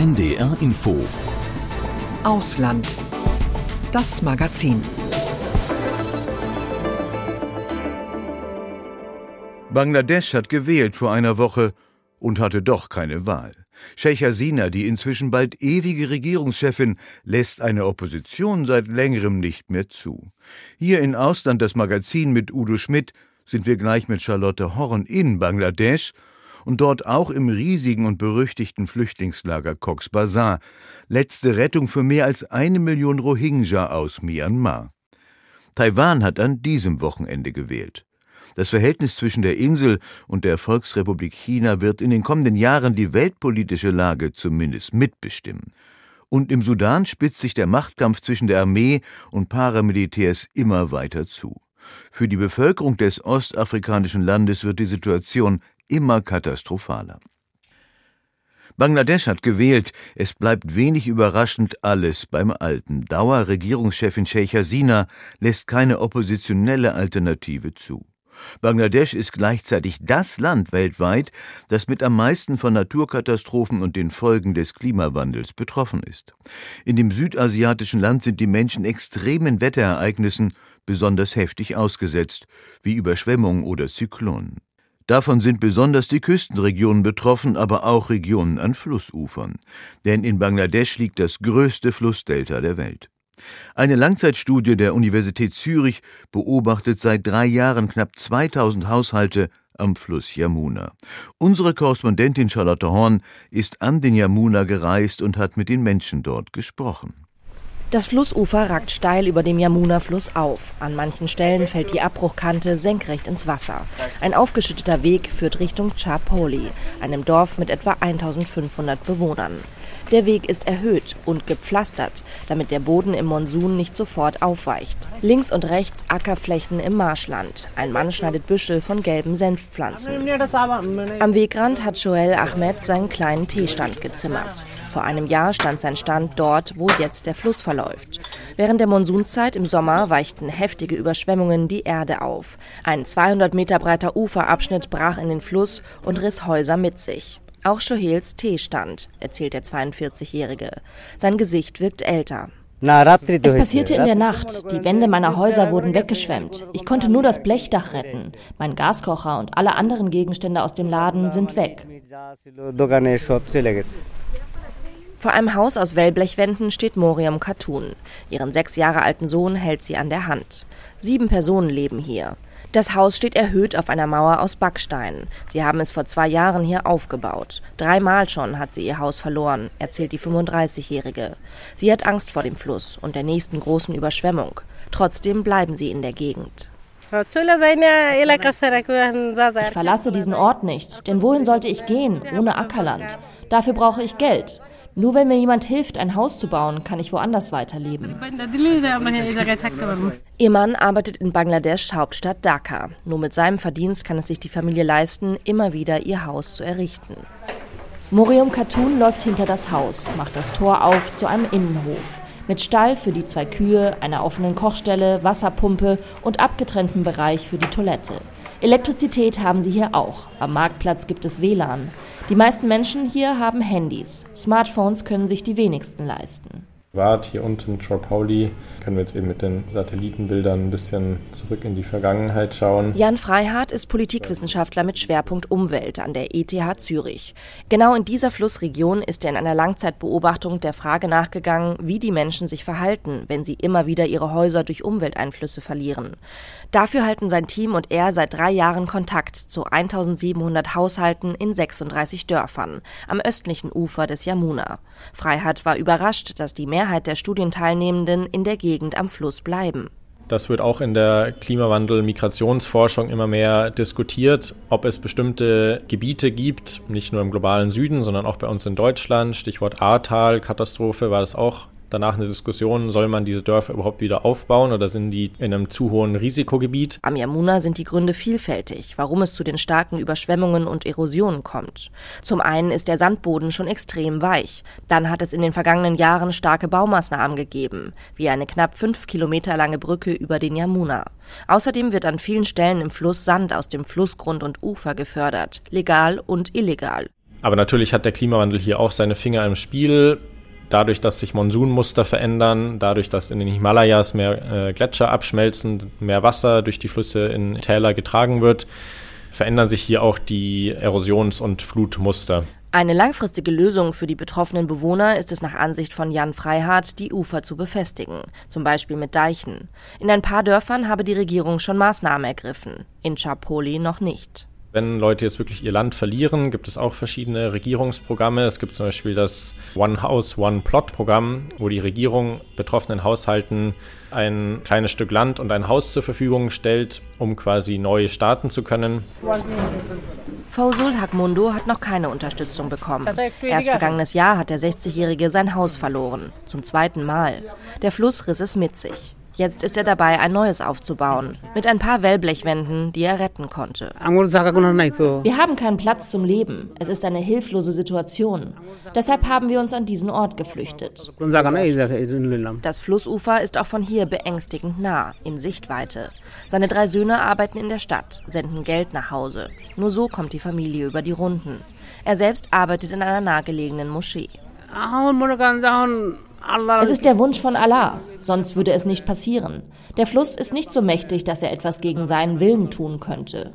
NDR Info Ausland. Das Magazin. Bangladesch hat gewählt vor einer Woche und hatte doch keine Wahl. Sheikh Hasina, die inzwischen bald ewige Regierungschefin, lässt eine Opposition seit längerem nicht mehr zu. Hier in Ausland das Magazin mit Udo Schmidt sind wir gleich mit Charlotte Horn in Bangladesch und dort auch im riesigen und berüchtigten Flüchtlingslager Cox Bazar, letzte Rettung für mehr als eine Million Rohingya aus Myanmar. Taiwan hat an diesem Wochenende gewählt. Das Verhältnis zwischen der Insel und der Volksrepublik China wird in den kommenden Jahren die weltpolitische Lage zumindest mitbestimmen. Und im Sudan spitzt sich der Machtkampf zwischen der Armee und Paramilitärs immer weiter zu. Für die Bevölkerung des ostafrikanischen Landes wird die Situation immer katastrophaler. Bangladesch hat gewählt. Es bleibt wenig überraschend alles beim Alten. Dauerregierungschefin Sheikh Hasina lässt keine oppositionelle Alternative zu. Bangladesch ist gleichzeitig das Land weltweit, das mit am meisten von Naturkatastrophen und den Folgen des Klimawandels betroffen ist. In dem südasiatischen Land sind die Menschen extremen Wetterereignissen besonders heftig ausgesetzt, wie Überschwemmungen oder Zyklonen. Davon sind besonders die Küstenregionen betroffen, aber auch Regionen an Flussufern. Denn in Bangladesch liegt das größte Flussdelta der Welt. Eine Langzeitstudie der Universität Zürich beobachtet seit drei Jahren knapp 2000 Haushalte am Fluss Yamuna. Unsere Korrespondentin Charlotte Horn ist an den Yamuna gereist und hat mit den Menschen dort gesprochen. Das Flussufer ragt steil über dem Yamuna-Fluss auf. An manchen Stellen fällt die Abbruchkante senkrecht ins Wasser. Ein aufgeschütteter Weg führt Richtung Chapoli, einem Dorf mit etwa 1500 Bewohnern. Der Weg ist erhöht und gepflastert, damit der Boden im Monsun nicht sofort aufweicht. Links und rechts Ackerflächen im Marschland. Ein Mann schneidet Büschel von gelben Senfpflanzen. Am Wegrand hat Joel Ahmed seinen kleinen Teestand gezimmert. Vor einem Jahr stand sein Stand dort, wo jetzt der Fluss verläuft. Während der Monsunzeit im Sommer weichten heftige Überschwemmungen die Erde auf. Ein 200 Meter breiter Uferabschnitt brach in den Fluss und riss Häuser mit sich. Auch Shohels Teestand, erzählt der 42-Jährige. Sein Gesicht wirkt älter. Es passierte in der Nacht. Die Wände meiner Häuser wurden weggeschwemmt. Ich konnte nur das Blechdach retten. Mein Gaskocher und alle anderen Gegenstände aus dem Laden sind weg. Vor einem Haus aus Wellblechwänden steht Moriam Khatun. Ihren sechs Jahre alten Sohn hält sie an der Hand. Sieben Personen leben hier. Das Haus steht erhöht auf einer Mauer aus Backstein. Sie haben es vor zwei Jahren hier aufgebaut. Dreimal schon hat sie ihr Haus verloren, erzählt die 35-Jährige. Sie hat Angst vor dem Fluss und der nächsten großen Überschwemmung. Trotzdem bleiben sie in der Gegend. Ich verlasse diesen Ort nicht, denn wohin sollte ich gehen, ohne Ackerland? Dafür brauche ich Geld. Nur wenn mir jemand hilft, ein Haus zu bauen, kann ich woanders weiterleben. Ihr Mann arbeitet in Bangladeschs Hauptstadt Dhaka. Nur mit seinem Verdienst kann es sich die Familie leisten, immer wieder ihr Haus zu errichten. Morium Khatun läuft hinter das Haus, macht das Tor auf zu einem Innenhof. Mit Stall für die zwei Kühe, einer offenen Kochstelle, Wasserpumpe und abgetrennten Bereich für die Toilette. Elektrizität haben sie hier auch. Am Marktplatz gibt es WLAN. Die meisten Menschen hier haben Handys. Smartphones können sich die wenigsten leisten. Wart hier unten in Pauli können wir jetzt eben mit den Satellitenbildern ein bisschen zurück in die Vergangenheit schauen. Jan Freihardt ist Politikwissenschaftler mit Schwerpunkt Umwelt an der ETH Zürich. Genau in dieser Flussregion ist er in einer Langzeitbeobachtung der Frage nachgegangen, wie die Menschen sich verhalten, wenn sie immer wieder ihre Häuser durch Umwelteinflüsse verlieren. Dafür halten sein Team und er seit drei Jahren Kontakt zu 1700 Haushalten in 36 Dörfern am östlichen Ufer des Yamuna. Freihardt war überrascht, dass die Mehrheit der Studienteilnehmenden in der Gegend am Fluss bleiben. Das wird auch in der Klimawandel-Migrationsforschung immer mehr diskutiert, ob es bestimmte Gebiete gibt, nicht nur im globalen Süden, sondern auch bei uns in Deutschland. Stichwort Ahrtal-Katastrophe war das auch danach eine Diskussion, soll man diese Dörfer überhaupt wieder aufbauen oder sind die in einem zu hohen Risikogebiet? Am Yamuna sind die Gründe vielfältig, warum es zu den starken Überschwemmungen und Erosionen kommt. Zum einen ist der Sandboden schon extrem weich. Dann hat es in den vergangenen Jahren starke Baumaßnahmen gegeben, wie eine knapp fünf Kilometer lange Brücke über den Yamuna. Außerdem wird an vielen Stellen im Fluss Sand aus dem Flussgrund und Ufer gefördert, legal und illegal. Aber natürlich hat der Klimawandel hier auch seine Finger im Spiel. Dadurch, dass sich Monsunmuster verändern, dadurch, dass in den Himalayas mehr äh, Gletscher abschmelzen, mehr Wasser durch die Flüsse in Täler getragen wird, verändern sich hier auch die Erosions- und Flutmuster. Eine langfristige Lösung für die betroffenen Bewohner ist es nach Ansicht von Jan Freihardt, die Ufer zu befestigen, zum Beispiel mit Deichen. In ein paar Dörfern habe die Regierung schon Maßnahmen ergriffen, in Chapoli noch nicht. Wenn Leute jetzt wirklich ihr Land verlieren, gibt es auch verschiedene Regierungsprogramme. Es gibt zum Beispiel das One House, One Plot Programm, wo die Regierung betroffenen Haushalten ein kleines Stück Land und ein Haus zur Verfügung stellt, um quasi neu starten zu können. Fausul Hakmundo hat noch keine Unterstützung bekommen. Erst vergangenes Jahr hat der 60-Jährige sein Haus verloren. Zum zweiten Mal. Der Fluss riss es mit sich. Jetzt ist er dabei, ein neues aufzubauen. Mit ein paar Wellblechwänden, die er retten konnte. Wir haben keinen Platz zum Leben. Es ist eine hilflose Situation. Deshalb haben wir uns an diesen Ort geflüchtet. Das Flussufer ist auch von hier beängstigend nah, in Sichtweite. Seine drei Söhne arbeiten in der Stadt, senden Geld nach Hause. Nur so kommt die Familie über die Runden. Er selbst arbeitet in einer nahegelegenen Moschee. Es ist der Wunsch von Allah, sonst würde es nicht passieren. Der Fluss ist nicht so mächtig, dass er etwas gegen seinen Willen tun könnte.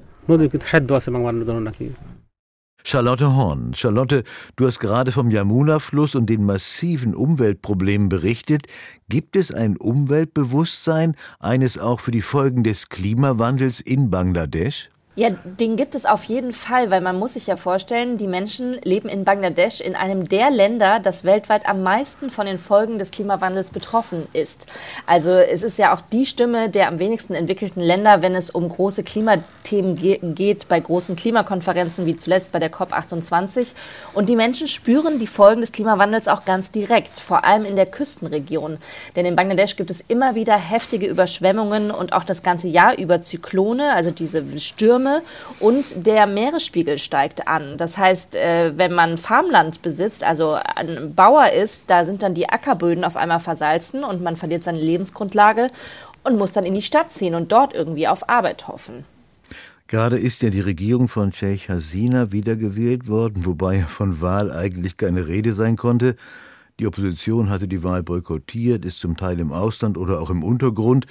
Charlotte Horn. Charlotte, du hast gerade vom Yamuna-Fluss und den massiven Umweltproblemen berichtet. Gibt es ein Umweltbewusstsein, eines auch für die Folgen des Klimawandels in Bangladesch? Ja, den gibt es auf jeden Fall, weil man muss sich ja vorstellen, die Menschen leben in Bangladesch, in einem der Länder, das weltweit am meisten von den Folgen des Klimawandels betroffen ist. Also es ist ja auch die Stimme der am wenigsten entwickelten Länder, wenn es um große Klimathemen ge geht, bei großen Klimakonferenzen wie zuletzt bei der COP28. Und die Menschen spüren die Folgen des Klimawandels auch ganz direkt, vor allem in der Küstenregion. Denn in Bangladesch gibt es immer wieder heftige Überschwemmungen und auch das ganze Jahr über Zyklone, also diese Stürme Stürme und der Meeresspiegel steigt an. Das heißt, äh, wenn man Farmland besitzt, also ein Bauer ist, da sind dann die Ackerböden auf einmal versalzen und man verliert seine Lebensgrundlage und muss dann in die Stadt ziehen und dort irgendwie auf Arbeit hoffen. Gerade ist ja die Regierung von Sheikh Hasina wiedergewählt worden, wobei von Wahl eigentlich keine Rede sein konnte. Die Opposition hatte die Wahl boykottiert, ist zum Teil im Ausland oder auch im Untergrund.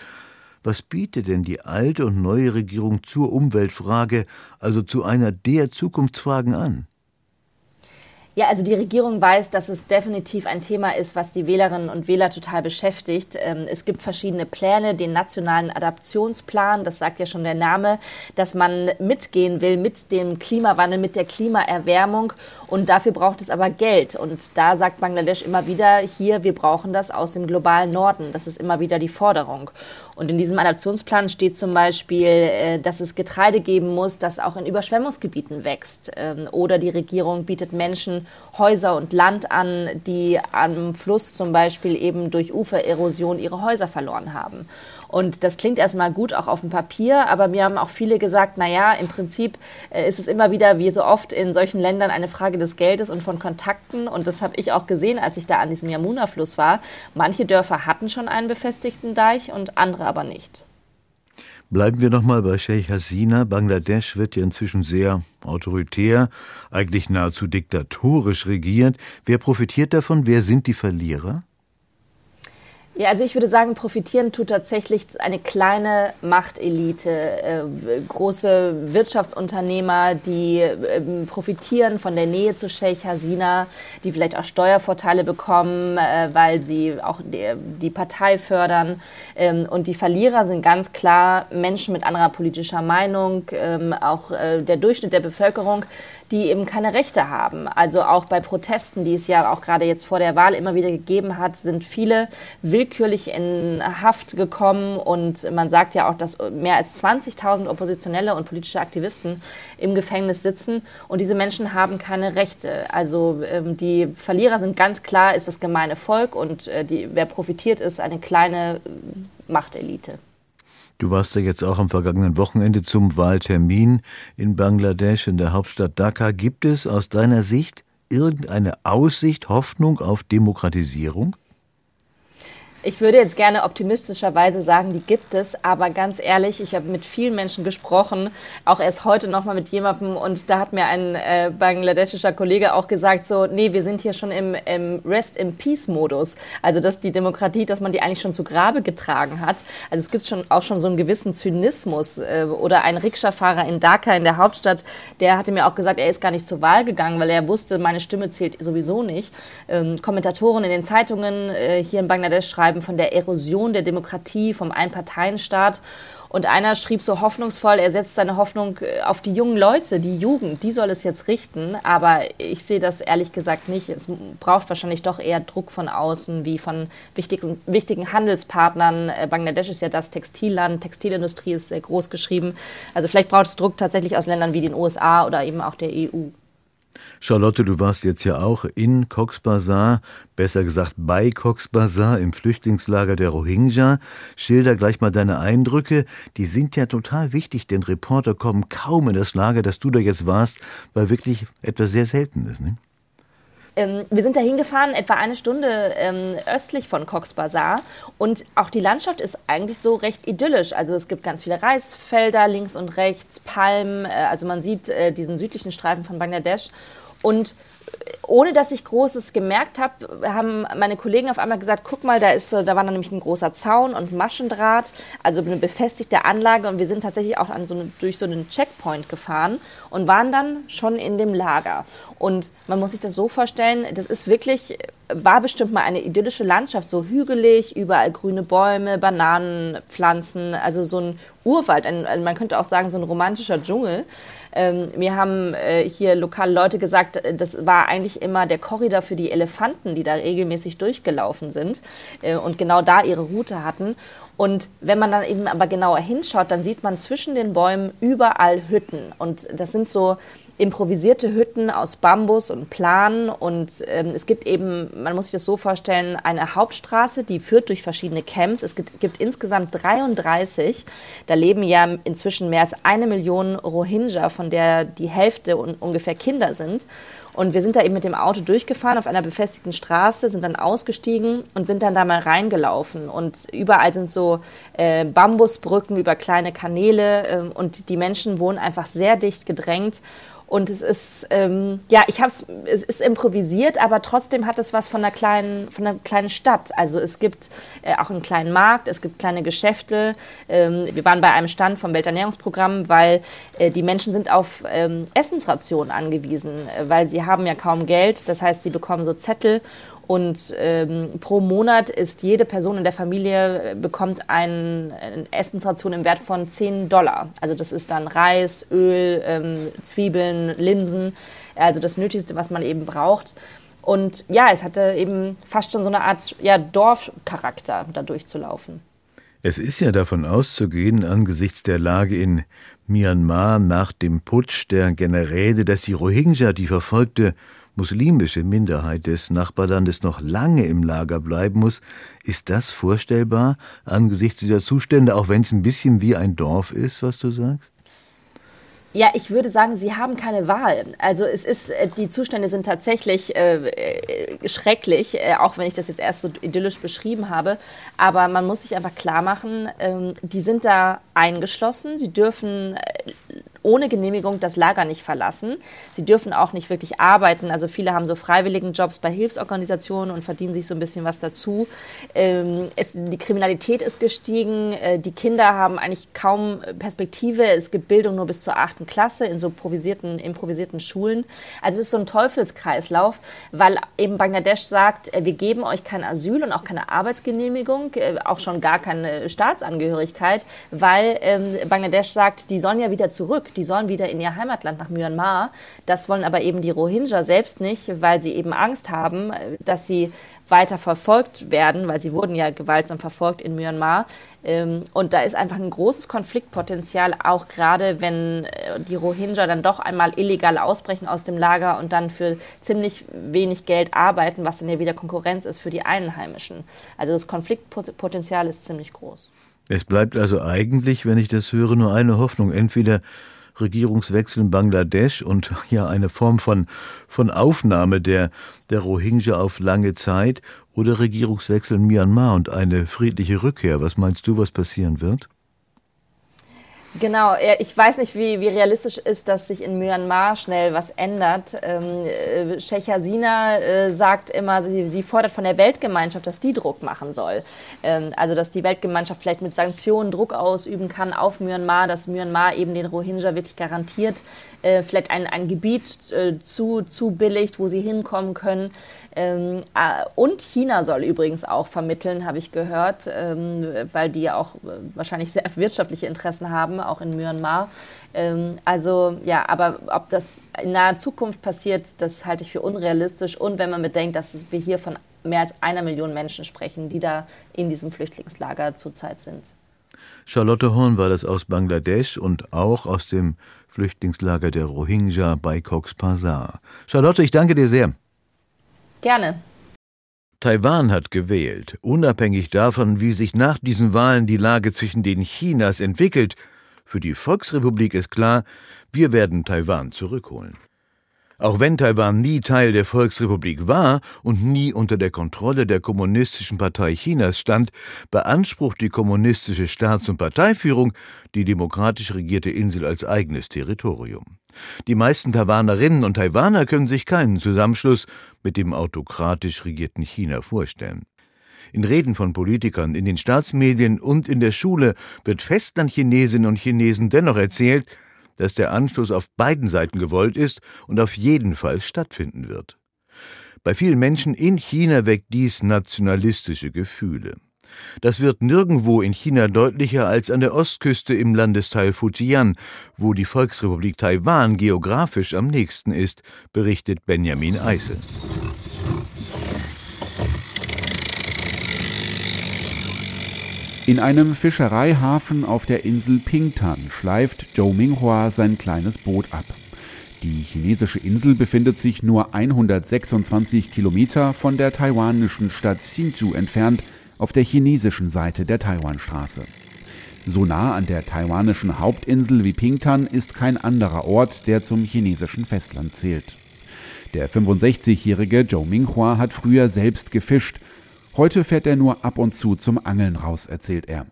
Was bietet denn die alte und neue Regierung zur Umweltfrage, also zu einer der Zukunftsfragen an? Ja, also die Regierung weiß, dass es definitiv ein Thema ist, was die Wählerinnen und Wähler total beschäftigt. Ähm, es gibt verschiedene Pläne, den nationalen Adaptionsplan, das sagt ja schon der Name, dass man mitgehen will mit dem Klimawandel, mit der Klimaerwärmung. Und dafür braucht es aber Geld. Und da sagt Bangladesch immer wieder, hier, wir brauchen das aus dem globalen Norden. Das ist immer wieder die Forderung. Und in diesem Adaptionsplan steht zum Beispiel, äh, dass es Getreide geben muss, das auch in Überschwemmungsgebieten wächst. Ähm, oder die Regierung bietet Menschen Häuser und Land an, die am Fluss zum Beispiel eben durch Ufererosion ihre Häuser verloren haben. Und das klingt erstmal gut auch auf dem Papier, aber mir haben auch viele gesagt, naja, im Prinzip äh, ist es immer wieder, wie so oft in solchen Ländern, eine Frage des Geldes und von Kontakten. Und das habe ich auch gesehen, als ich da an diesem Yamuna-Fluss war. Manche Dörfer hatten schon einen befestigten Deich und andere aber nicht. Bleiben wir nochmal bei Sheikh Hasina. Bangladesch wird ja inzwischen sehr autoritär, eigentlich nahezu diktatorisch regiert. Wer profitiert davon? Wer sind die Verlierer? Ja, also ich würde sagen, profitieren tut tatsächlich eine kleine Machtelite, äh, große Wirtschaftsunternehmer, die äh, profitieren von der Nähe zu Sheikh Hasina, die vielleicht auch Steuervorteile bekommen, äh, weil sie auch die, die Partei fördern. Ähm, und die Verlierer sind ganz klar Menschen mit anderer politischer Meinung, ähm, auch äh, der Durchschnitt der Bevölkerung, die eben keine Rechte haben. Also auch bei Protesten, die es ja auch gerade jetzt vor der Wahl immer wieder gegeben hat, sind viele willkürlich in Haft gekommen und man sagt ja auch, dass mehr als 20.000 Oppositionelle und politische Aktivisten im Gefängnis sitzen und diese Menschen haben keine Rechte. Also ähm, die Verlierer sind ganz klar, ist das gemeine Volk und äh, die, wer profitiert ist, eine kleine äh, Machtelite. Du warst ja jetzt auch am vergangenen Wochenende zum Wahltermin in Bangladesch, in der Hauptstadt Dhaka. Gibt es aus deiner Sicht irgendeine Aussicht, Hoffnung auf Demokratisierung? Ich würde jetzt gerne optimistischerweise sagen, die gibt es, aber ganz ehrlich, ich habe mit vielen Menschen gesprochen, auch erst heute nochmal mit jemandem und da hat mir ein äh, bangladeschischer Kollege auch gesagt, so, nee, wir sind hier schon im, im Rest in Peace-Modus. Also, dass die Demokratie, dass man die eigentlich schon zu Grabe getragen hat. Also, es gibt schon auch schon so einen gewissen Zynismus. Äh, oder ein Rikscha-Fahrer in Dhaka, in der Hauptstadt, der hatte mir auch gesagt, er ist gar nicht zur Wahl gegangen, weil er wusste, meine Stimme zählt sowieso nicht. Ähm, Kommentatoren in den Zeitungen äh, hier in Bangladesch schreiben, schreiben von der Erosion der Demokratie, vom Einparteienstaat. Und einer schrieb so hoffnungsvoll, er setzt seine Hoffnung äh, auf die jungen Leute, die Jugend, die soll es jetzt richten. Aber ich sehe das ehrlich gesagt nicht. Es braucht wahrscheinlich doch eher Druck von außen, wie von wichtigen, wichtigen Handelspartnern. Äh, Bangladesch ist ja das Textilland, Textilindustrie ist sehr groß geschrieben. Also vielleicht braucht es Druck tatsächlich aus Ländern wie den USA oder eben auch der EU. Charlotte, du warst jetzt ja auch in Cox's Bazar, besser gesagt bei Cox's Bazar im Flüchtlingslager der Rohingya. Schilder gleich mal deine Eindrücke. Die sind ja total wichtig, denn Reporter kommen kaum in das Lager, das du da jetzt warst, weil wirklich etwas sehr Seltenes. Ne? Ähm, wir sind da hingefahren, etwa eine Stunde ähm, östlich von Cox's Bazar. Und auch die Landschaft ist eigentlich so recht idyllisch. Also es gibt ganz viele Reisfelder links und rechts, Palmen. Äh, also man sieht äh, diesen südlichen Streifen von Bangladesch. Und ohne dass ich Großes gemerkt habe, haben meine Kollegen auf einmal gesagt, guck mal, da ist, da war nämlich ein großer Zaun und Maschendraht, also eine befestigte Anlage und wir sind tatsächlich auch so eine, durch so einen Checkpoint gefahren und waren dann schon in dem Lager. Und man muss sich das so vorstellen, das ist wirklich, war bestimmt mal eine idyllische Landschaft, so hügelig, überall grüne Bäume, Bananenpflanzen, also so ein Urwald, ein, man könnte auch sagen, so ein romantischer Dschungel. Ähm, mir haben äh, hier lokale Leute gesagt, das war eigentlich immer der Korridor für die Elefanten, die da regelmäßig durchgelaufen sind äh, und genau da ihre Route hatten. Und wenn man dann eben aber genauer hinschaut, dann sieht man zwischen den Bäumen überall Hütten. Und das sind so improvisierte Hütten aus Bambus und Plan. Und ähm, es gibt eben, man muss sich das so vorstellen, eine Hauptstraße, die führt durch verschiedene Camps. Es gibt, gibt insgesamt 33. Da leben ja inzwischen mehr als eine Million Rohingya, von der die Hälfte un ungefähr Kinder sind. Und wir sind da eben mit dem Auto durchgefahren auf einer befestigten Straße, sind dann ausgestiegen und sind dann da mal reingelaufen. Und überall sind so äh, Bambusbrücken über kleine Kanäle äh, und die Menschen wohnen einfach sehr dicht gedrängt. Und es ist, ähm, ja, ich habe es, ist improvisiert, aber trotzdem hat es was von einer kleinen, von einer kleinen Stadt. Also es gibt äh, auch einen kleinen Markt, es gibt kleine Geschäfte. Ähm, wir waren bei einem Stand vom Welternährungsprogramm, weil äh, die Menschen sind auf ähm, Essensrationen angewiesen, äh, weil sie haben ja kaum Geld. Das heißt, sie bekommen so Zettel und ähm, pro Monat ist jede Person in der Familie äh, bekommt ein, eine Essensration im Wert von 10 Dollar. Also das ist dann Reis, Öl, ähm, Zwiebeln, Linsen, also das Nötigste, was man eben braucht. Und ja, es hatte eben fast schon so eine Art ja, Dorfcharakter, da durchzulaufen. Es ist ja davon auszugehen, angesichts der Lage in Myanmar nach dem Putsch der Generäle, dass die Rohingya, die verfolgte muslimische Minderheit des Nachbarlandes noch lange im Lager bleiben muss, ist das vorstellbar angesichts dieser Zustände, auch wenn es ein bisschen wie ein Dorf ist, was du sagst? Ja, ich würde sagen, sie haben keine Wahl. Also es ist, äh, die Zustände sind tatsächlich äh, äh, schrecklich, äh, auch wenn ich das jetzt erst so idyllisch beschrieben habe. Aber man muss sich einfach klar machen, ähm, die sind da eingeschlossen. Sie dürfen äh, ohne Genehmigung das Lager nicht verlassen. Sie dürfen auch nicht wirklich arbeiten. Also viele haben so freiwilligen Jobs bei Hilfsorganisationen und verdienen sich so ein bisschen was dazu. Ähm, es, die Kriminalität ist gestiegen. Äh, die Kinder haben eigentlich kaum Perspektive. Es gibt Bildung nur bis zur achten Klasse in so improvisierten, improvisierten Schulen. Also es ist so ein Teufelskreislauf, weil eben Bangladesch sagt, äh, wir geben euch kein Asyl und auch keine Arbeitsgenehmigung, äh, auch schon gar keine Staatsangehörigkeit, weil ähm, Bangladesch sagt, die sollen ja wieder zurück die sollen wieder in ihr Heimatland nach Myanmar. Das wollen aber eben die Rohingya selbst nicht, weil sie eben Angst haben, dass sie weiter verfolgt werden, weil sie wurden ja gewaltsam verfolgt in Myanmar. Ähm, und da ist einfach ein großes Konfliktpotenzial, auch gerade wenn äh, die Rohingya dann doch einmal illegal ausbrechen aus dem Lager und dann für ziemlich wenig Geld arbeiten, was dann ja wieder Konkurrenz ist für die Einheimischen. Also das Konfliktpotenzial ist ziemlich groß. Es bleibt also eigentlich, wenn ich das höre, nur eine Hoffnung. Entweder Regierungswechsel in Bangladesch und ja eine Form von, von Aufnahme der, der Rohingya auf lange Zeit oder Regierungswechsel in Myanmar und eine friedliche Rückkehr. Was meinst du, was passieren wird? Genau, ich weiß nicht, wie, wie realistisch ist, dass sich in Myanmar schnell was ändert. Ähm, äh, Sheikh Hasina äh, sagt immer, sie, sie, fordert von der Weltgemeinschaft, dass die Druck machen soll. Ähm, also, dass die Weltgemeinschaft vielleicht mit Sanktionen Druck ausüben kann auf Myanmar, dass Myanmar eben den Rohingya wirklich garantiert, äh, vielleicht ein, ein Gebiet äh, zu, zu billigt, wo sie hinkommen können. Ähm, äh, und China soll übrigens auch vermitteln, habe ich gehört, ähm, weil die ja auch äh, wahrscheinlich sehr wirtschaftliche Interessen haben, auch in Myanmar. Ähm, also ja, aber ob das in naher Zukunft passiert, das halte ich für unrealistisch. Und wenn man bedenkt, dass wir hier von mehr als einer Million Menschen sprechen, die da in diesem Flüchtlingslager zurzeit sind. Charlotte Horn war das aus Bangladesch und auch aus dem Flüchtlingslager der Rohingya bei Cox's Bazar. Charlotte, ich danke dir sehr. Gerne. Taiwan hat gewählt. Unabhängig davon, wie sich nach diesen Wahlen die Lage zwischen den Chinas entwickelt, für die Volksrepublik ist klar, wir werden Taiwan zurückholen. Auch wenn Taiwan nie Teil der Volksrepublik war und nie unter der Kontrolle der Kommunistischen Partei Chinas stand, beansprucht die kommunistische Staats- und Parteiführung die demokratisch regierte Insel als eigenes Territorium. Die meisten Taiwanerinnen und Taiwaner können sich keinen Zusammenschluss mit dem autokratisch regierten China vorstellen. In Reden von Politikern, in den Staatsmedien und in der Schule wird Festlandchinesinnen und Chinesen dennoch erzählt, dass der Anschluss auf beiden Seiten gewollt ist und auf jeden Fall stattfinden wird. Bei vielen Menschen in China weckt dies nationalistische Gefühle. Das wird nirgendwo in China deutlicher als an der Ostküste im Landesteil Fujian, wo die Volksrepublik Taiwan geografisch am nächsten ist, berichtet Benjamin Eisel. In einem Fischereihafen auf der Insel Pingtan schleift Zhou Minghua sein kleines Boot ab. Die chinesische Insel befindet sich nur 126 Kilometer von der taiwanischen Stadt Hsinchu entfernt, auf der chinesischen Seite der Taiwanstraße. So nah an der taiwanischen Hauptinsel wie Pingtan ist kein anderer Ort, der zum chinesischen Festland zählt. Der 65-jährige Zhou Minghua hat früher selbst gefischt. Heute fährt er nur ab und zu zum Angeln raus, erzählt er.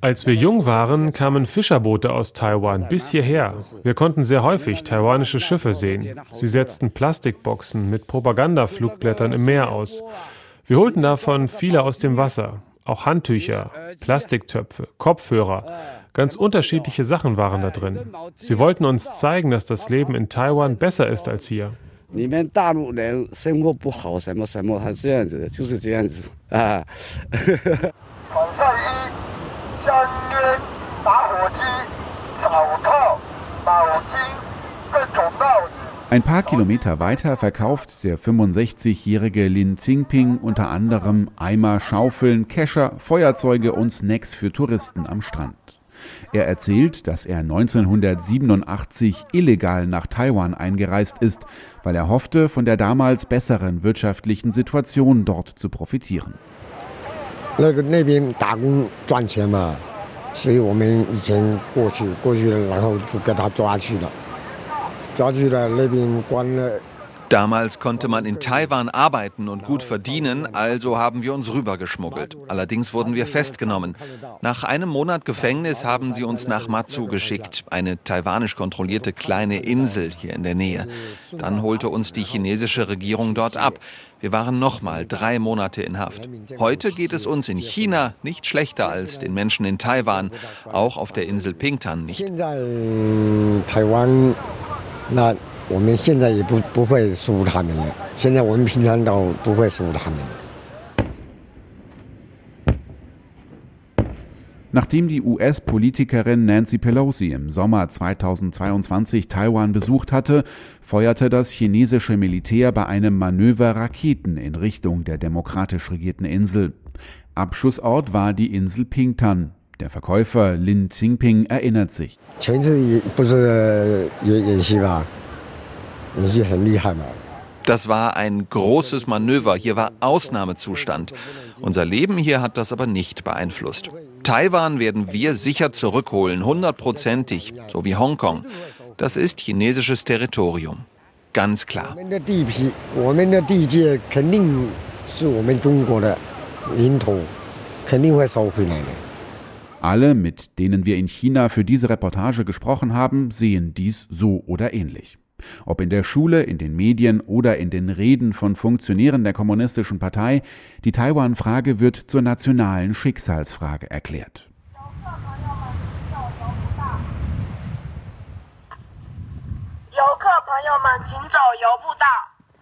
Als wir jung waren, kamen Fischerboote aus Taiwan bis hierher. Wir konnten sehr häufig taiwanische Schiffe sehen. Sie setzten Plastikboxen mit Propagandaflugblättern im Meer aus. Wir holten davon viele aus dem Wasser, auch Handtücher, Plastiktöpfe, Kopfhörer. Ganz unterschiedliche Sachen waren da drin. Sie wollten uns zeigen, dass das Leben in Taiwan besser ist als hier. Ein paar Kilometer weiter verkauft der 65-jährige Lin Xingping unter anderem Eimer, Schaufeln, Kescher, Feuerzeuge und Snacks für Touristen am Strand. Er erzählt, dass er 1987 illegal nach Taiwan eingereist ist, weil er hoffte, von der damals besseren wirtschaftlichen Situation dort zu profitieren. Damals konnte man in Taiwan arbeiten und gut verdienen, also haben wir uns rübergeschmuggelt. Allerdings wurden wir festgenommen. Nach einem Monat Gefängnis haben sie uns nach Matsu geschickt, eine taiwanisch kontrollierte kleine Insel hier in der Nähe. Dann holte uns die chinesische Regierung dort ab. Wir waren nochmal drei Monate in Haft. Heute geht es uns in China nicht schlechter als den Menschen in Taiwan, auch auf der Insel Pingtan nicht. 那我们现在也不不会输他们了。现在我们平常都不会输他们。Nachdem die US-Politikerin Nancy Pelosi im Sommer 2022 Taiwan besucht hatte, feuerte das chinesische Militär bei einem Manöver Raketen in Richtung der demokratisch regierten Insel. Abschussort war die Insel Pingtan. Der Verkäufer Lin Xingping erinnert sich. Das war ein großes Manöver. Hier war Ausnahmezustand. Unser Leben hier hat das aber nicht beeinflusst. Taiwan werden wir sicher zurückholen, hundertprozentig, so wie Hongkong. Das ist chinesisches Territorium. Ganz klar. Alle, mit denen wir in China für diese Reportage gesprochen haben, sehen dies so oder ähnlich. Ob in der Schule, in den Medien oder in den Reden von Funktionären der Kommunistischen Partei, die Taiwan-Frage wird zur nationalen Schicksalsfrage erklärt.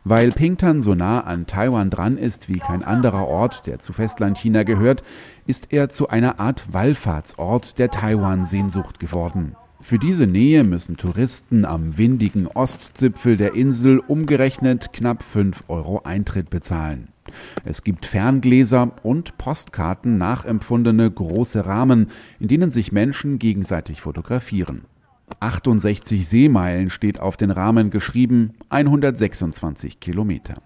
Weil Pingtan so nah an Taiwan dran ist wie kein anderer Ort, der zu Festlandchina gehört, ist er zu einer Art Wallfahrtsort der Taiwan-Sehnsucht geworden. Für diese Nähe müssen Touristen am windigen Ostzipfel der Insel umgerechnet knapp 5 Euro Eintritt bezahlen. Es gibt Ferngläser und Postkarten nachempfundene große Rahmen, in denen sich Menschen gegenseitig fotografieren. 68 Seemeilen steht auf den Rahmen geschrieben, 126 Kilometer.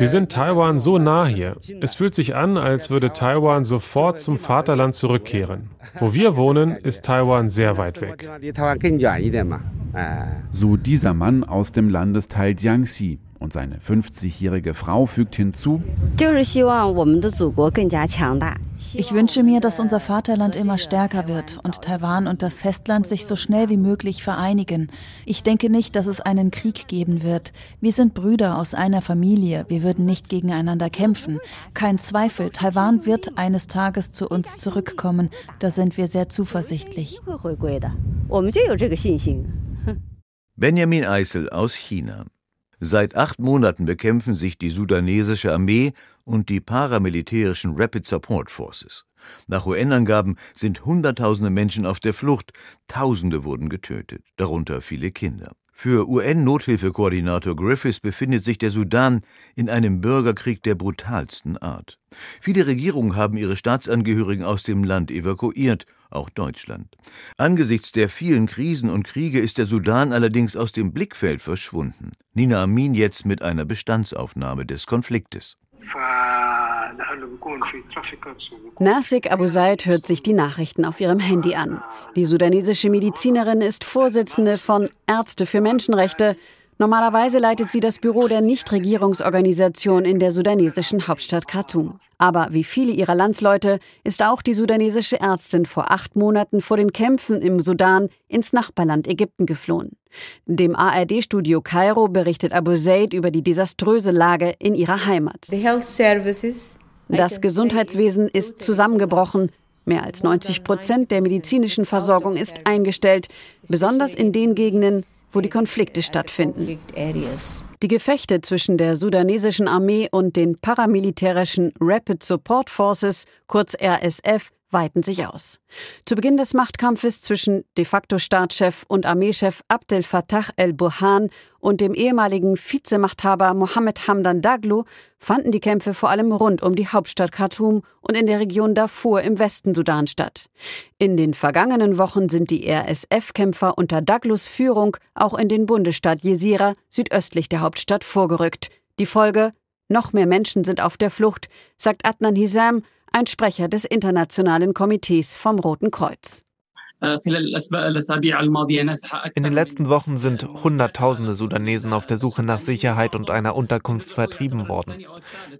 Wir sind Taiwan so nah hier. Es fühlt sich an, als würde Taiwan sofort zum Vaterland zurückkehren. Wo wir wohnen, ist Taiwan sehr weit weg. So dieser Mann aus dem Landesteil Jiangxi. Und seine 50-jährige Frau fügt hinzu, ich wünsche mir, dass unser Vaterland immer stärker wird und Taiwan und das Festland sich so schnell wie möglich vereinigen. Ich denke nicht, dass es einen Krieg geben wird. Wir sind Brüder aus einer Familie. Wir würden nicht gegeneinander kämpfen. Kein Zweifel, Taiwan wird eines Tages zu uns zurückkommen. Da sind wir sehr zuversichtlich. Benjamin Eisel aus China. Seit acht Monaten bekämpfen sich die sudanesische Armee und die paramilitärischen Rapid Support Forces. Nach UN-Angaben sind Hunderttausende Menschen auf der Flucht, Tausende wurden getötet, darunter viele Kinder. Für UN-Nothilfekoordinator Griffiths befindet sich der Sudan in einem Bürgerkrieg der brutalsten Art. Viele Regierungen haben ihre Staatsangehörigen aus dem Land evakuiert, auch Deutschland. Angesichts der vielen Krisen und Kriege ist der Sudan allerdings aus dem Blickfeld verschwunden. Nina Amin jetzt mit einer Bestandsaufnahme des Konfliktes. Nasik Abu Said hört sich die Nachrichten auf ihrem Handy an. Die sudanesische Medizinerin ist Vorsitzende von Ärzte für Menschenrechte. Normalerweise leitet sie das Büro der Nichtregierungsorganisation in der sudanesischen Hauptstadt Khartoum. Aber wie viele ihrer Landsleute ist auch die sudanesische Ärztin vor acht Monaten vor den Kämpfen im Sudan ins Nachbarland Ägypten geflohen. Dem ARD-Studio Kairo berichtet Abu Zaid über die desaströse Lage in ihrer Heimat. Das Gesundheitswesen ist zusammengebrochen. Mehr als 90 Prozent der medizinischen Versorgung ist eingestellt, besonders in den Gegenden, wo die Konflikte stattfinden. Die Gefechte zwischen der sudanesischen Armee und den paramilitärischen Rapid Support Forces, kurz RSF, weiten sich aus. Zu Beginn des Machtkampfes zwischen de facto Staatschef und Armeechef Abdel Fattah el-Burhan und dem ehemaligen Vizemachthaber Mohammed Hamdan Daglo fanden die Kämpfe vor allem rund um die Hauptstadt Khartoum und in der Region Darfur im Westen Sudan statt. In den vergangenen Wochen sind die RSF-Kämpfer unter Daglos Führung auch in den Bundesstaat Jesira südöstlich der Hauptstadt vorgerückt. Die Folge noch mehr Menschen sind auf der Flucht, sagt Adnan Hisam, ein Sprecher des Internationalen Komitees vom Roten Kreuz. In den letzten Wochen sind Hunderttausende Sudanesen auf der Suche nach Sicherheit und einer Unterkunft vertrieben worden.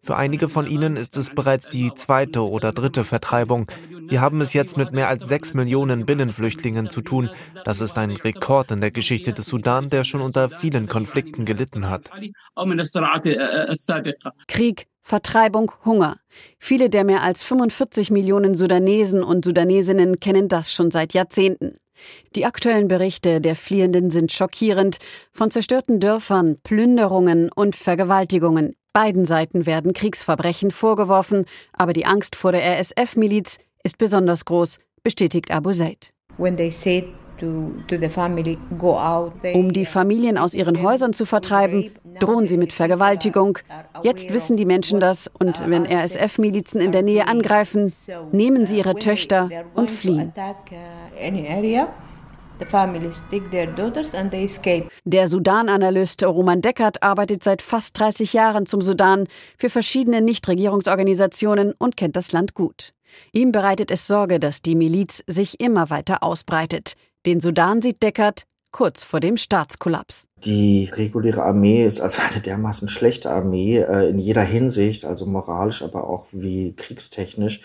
Für einige von ihnen ist es bereits die zweite oder dritte Vertreibung. Wir haben es jetzt mit mehr als sechs Millionen Binnenflüchtlingen zu tun. Das ist ein Rekord in der Geschichte des Sudan, der schon unter vielen Konflikten gelitten hat. Krieg, Vertreibung, Hunger. Viele der mehr als 45 Millionen Sudanesen und Sudanesinnen kennen das schon seit Jahrzehnten. Die aktuellen Berichte der Fliehenden sind schockierend. Von zerstörten Dörfern, Plünderungen und Vergewaltigungen. Beiden Seiten werden Kriegsverbrechen vorgeworfen, aber die Angst vor der RSF-Miliz ist besonders groß, bestätigt Abu Zaid. When they say um die Familien aus ihren Häusern zu vertreiben, drohen sie mit Vergewaltigung. Jetzt wissen die Menschen das und wenn RSF-Milizen in der Nähe angreifen, nehmen sie ihre Töchter und fliehen. Der Sudan-Analyst Roman Deckert arbeitet seit fast 30 Jahren zum Sudan für verschiedene Nichtregierungsorganisationen und kennt das Land gut. Ihm bereitet es Sorge, dass die Miliz sich immer weiter ausbreitet. Den Sudan sieht Deckert kurz vor dem Staatskollaps. Die reguläre Armee ist also eine dermaßen schlechte Armee äh, in jeder Hinsicht, also moralisch, aber auch wie kriegstechnisch,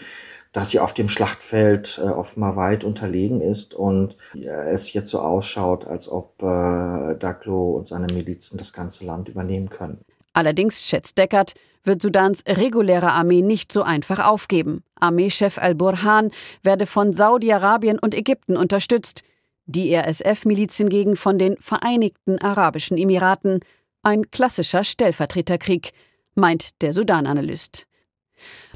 dass sie auf dem Schlachtfeld äh, offenbar weit unterlegen ist und äh, es jetzt so ausschaut, als ob äh, Daglo und seine Milizen das ganze Land übernehmen können. Allerdings, schätzt Deckert, wird Sudans reguläre Armee nicht so einfach aufgeben. Armeechef al-Burhan werde von Saudi-Arabien und Ägypten unterstützt, die RSF-Miliz hingegen von den Vereinigten Arabischen Emiraten. Ein klassischer Stellvertreterkrieg, meint der Sudan-Analyst.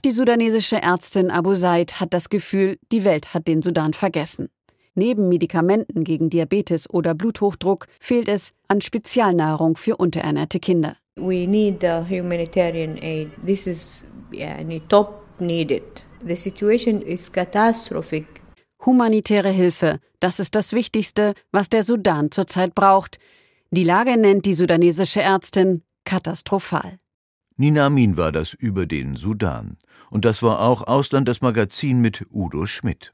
Die sudanesische Ärztin Abu Said hat das Gefühl, die Welt hat den Sudan vergessen. Neben Medikamenten gegen Diabetes oder Bluthochdruck fehlt es an Spezialnahrung für unterernährte Kinder. We need humanitarian aid. This is yeah, top needed. The situation is catastrophic. Humanitäre Hilfe, das ist das Wichtigste, was der Sudan zurzeit braucht. Die Lage nennt die sudanesische Ärztin katastrophal. Nina Amin war das über den Sudan. Und das war auch Ausland das Magazin mit Udo Schmidt.